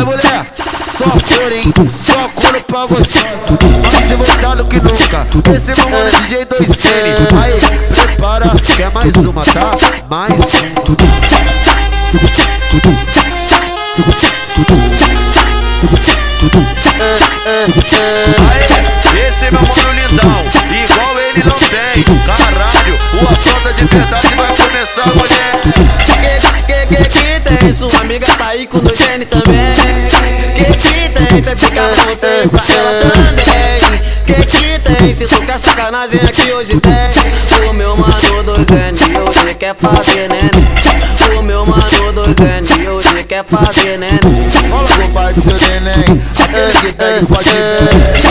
Vai mulher, só cor, hein? Só couro pra você. Mais voltado que nunca. Esse é mano DJ 2N. Aí, prepara, quer mais uma, tá? Mais um. Aê, esse é meu mano lindão, igual ele não tem. Caralho, o assalto de verdade vai começar, mulher. Que, que, que, que tem? Sua amiga sair com o Gene também. Que que tem? Tem pra você e pra ela também. Que que tem? Se tu quer sacanagem aqui hoje tem. O meu mano do Zene hoje quer fazer neném. O meu mano do Zene hoje quer fazer neném. Fala com o pai do seu neném, aquele que pega e fode bem.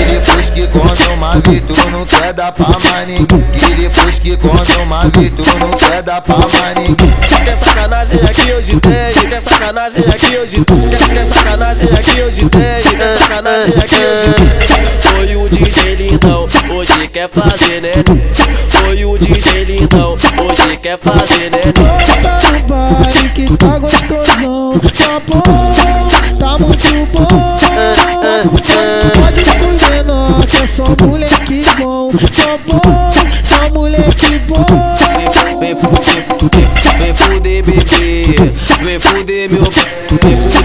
Que tu não quer dar pra ninguém. Que depois que come uma tu não quer dar pra ninguém. Quer sacanagem aqui hoje tem, quer sacanagem aqui hoje quer, quer sacanagem aqui hoje tem, quer sacanagem aqui hoje tem. Foi o DJ lindão, hoje quer fazer né? Foi o DJ lindão, hoje quer fazer né? Vem fuder, vem fuder bebê, vem fuder meu,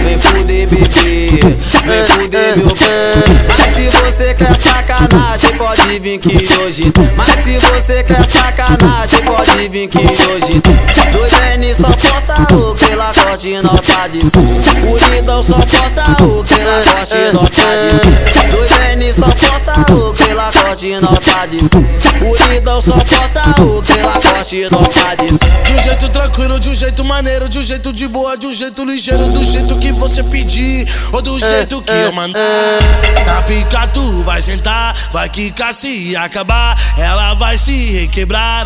vem fuder, bebê, vem fuder meu. Mas se você quer sacanagem, pode vir que hoje. Mas se você quer sacanagem, pode vir que hoje. Dois N só porta o que lá corte nota de O lindão só porta o que lá corte nota de Dois N só porta o que corte nota de O lindão só porta o que lá corte nota de De um jeito tranquilo, de um jeito maneiro, de um jeito de boa, de um jeito ligeiro, do jeito que você pedir, ou do jeito que eu mandar. Na pica tu vai sentar, vai quicar se acabar, ela vai se requebrar.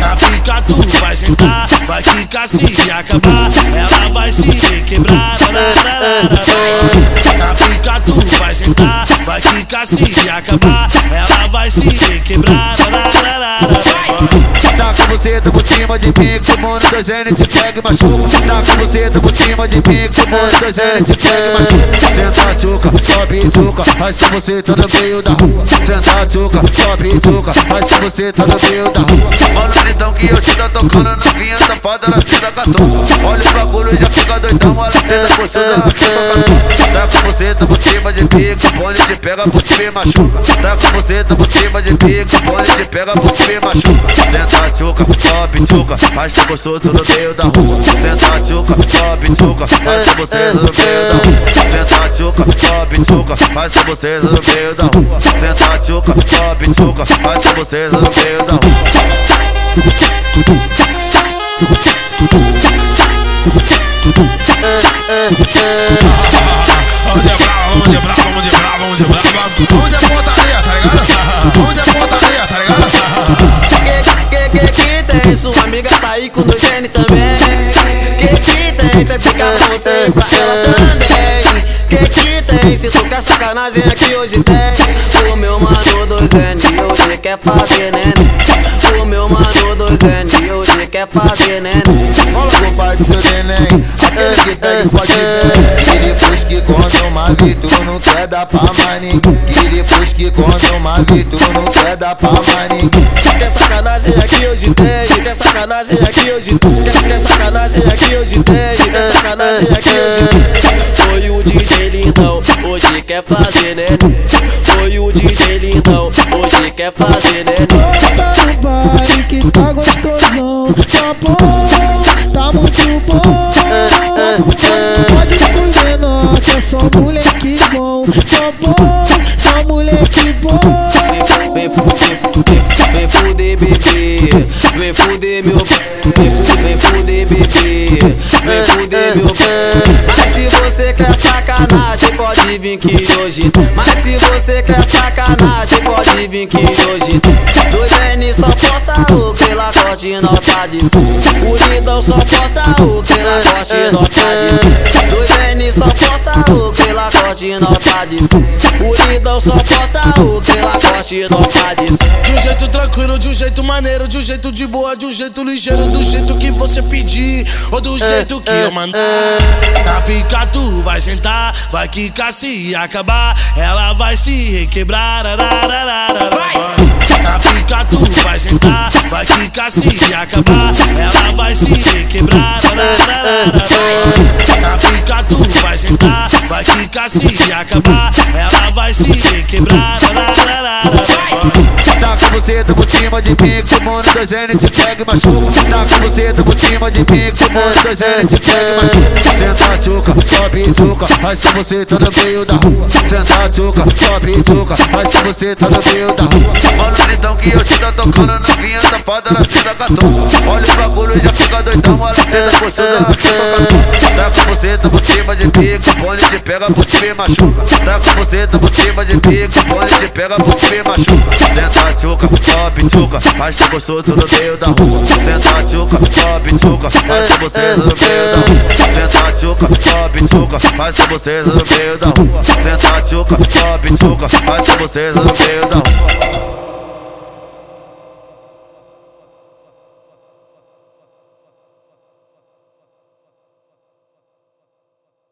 Na pica tu vai sentar, vai quicar se acabar, ela vai se requebrar. Na pica tu vai sentar, vai quicar se acabar, ela vai se requebrar. Com você, tá por cima de mim, que o dois N te pega e machuca. Tá com você, tá por cima de mim, que o dois N te pega e machuca. Senta tchuca, sobe tchuca, mas se você tá no meio da rua. Senta tchuca, sobe tchuca, mas se você tá no meio da rua. Olha então que eu te tá tocando novinha, safada na cena catuca. Olha o bagulho, já fica doidão, olha a cena gostosa, só caçuca. Tá com você, tá por cima de mim, que o bonde te pega por cima e machuca. Tá com você, tá por cima de mim, que o bonde te pega por cima e machuca. Senta tchuca, tchuca, mas se gostoso no meio da rua. Senta tchuca, tchuca, mas se você no meio da rua. Senta tchuca, tchuca, mas se você no meio da rua. Senta tchuca, tchuca, mas se você no meio da rua. Vamos de brava, vamos de brava, vamos de brava. Que, que tem? Sua amiga sair com o Gene também. Que que tem? Tem pra você e pra ela também. Que que tem? Se tu quer sacanagem aqui hoje tem. O meu mano do Zene hoje quer fazer neném. O meu mano do Zene hoje quer fazer neném. Fala o pai do seu neném, aquele que pega e fode bem. E depois que come uma tu não quer dar pra ninguém. Que depois que come uma tu não quer dar pra ninguém. Quer sacanagem aqui hoje tem, sacanagem aqui hoje quer, quer sacanagem aqui hoje tem, quer sacanagem aqui hoje tem. Foi o DJ lindão, hoje quer fazer neném. Foi o DJ lindão, hoje quer fazer neném. Tá no baile que tá gostosão, tá bom, tá muito bom. Pode escolher é só moleque bom, só bom, só moleque bom. Vem fuder, vem fuder bebê, vem fuder meu, vem fuder, vem fuder bebê, vem fuder meu. Mas se você quer sacanagem, pode vir que hoje. Mas se você quer sacanagem, pode vir que hoje. Dois N só porta o que lá corte nota de O lindão só porta o que lá corte nota de Dois N só porta o que lá corte nota de O lindão só porta o que de um jeito tranquilo, de um jeito maneiro, de um jeito de boa, de um jeito ligeiro, do jeito que você pedir, ou do jeito que eu mandar. Na pica tu vai sentar, vai quicar se acabar, ela vai se requebrar. Na pica tu vai sentar, vai quicar se acabar, ela vai se requebrar. Na pica vai quicar se acabar, ela vai se requebrar. Tá com você, tá por cima de mim, que o mundo dois N te pega e machuca. Tá com você, tá por cima de mim, que o mundo dois N te pega e machuca. Senta tchuca, sobe tchuca, mas se você tá no meio da rua. Senta tchuca, sobe tchuca, mas se você tá no meio da rua. Olha então que eu te tá tocando novinha, safada, ela senta catuca. Olha o bagulho, já fica doidão, ela senta gostosa, ela quer só. Tá com você, tá por cima de mim, que o bonde te pega por cima e machuca. Tá com você, tá por cima de mim, que o bonde te pega por cima e machuca. Senta tchuca, sobe tchuca, mas se gostoso no meio da rua. Senta tchuca, sobe tchuca, mas se você no meio da rua. Senta tchuca, sobe tchuca, mas se você no meio da rua. Senta tchuca, sobe tchuca, mas se você no meio da rua.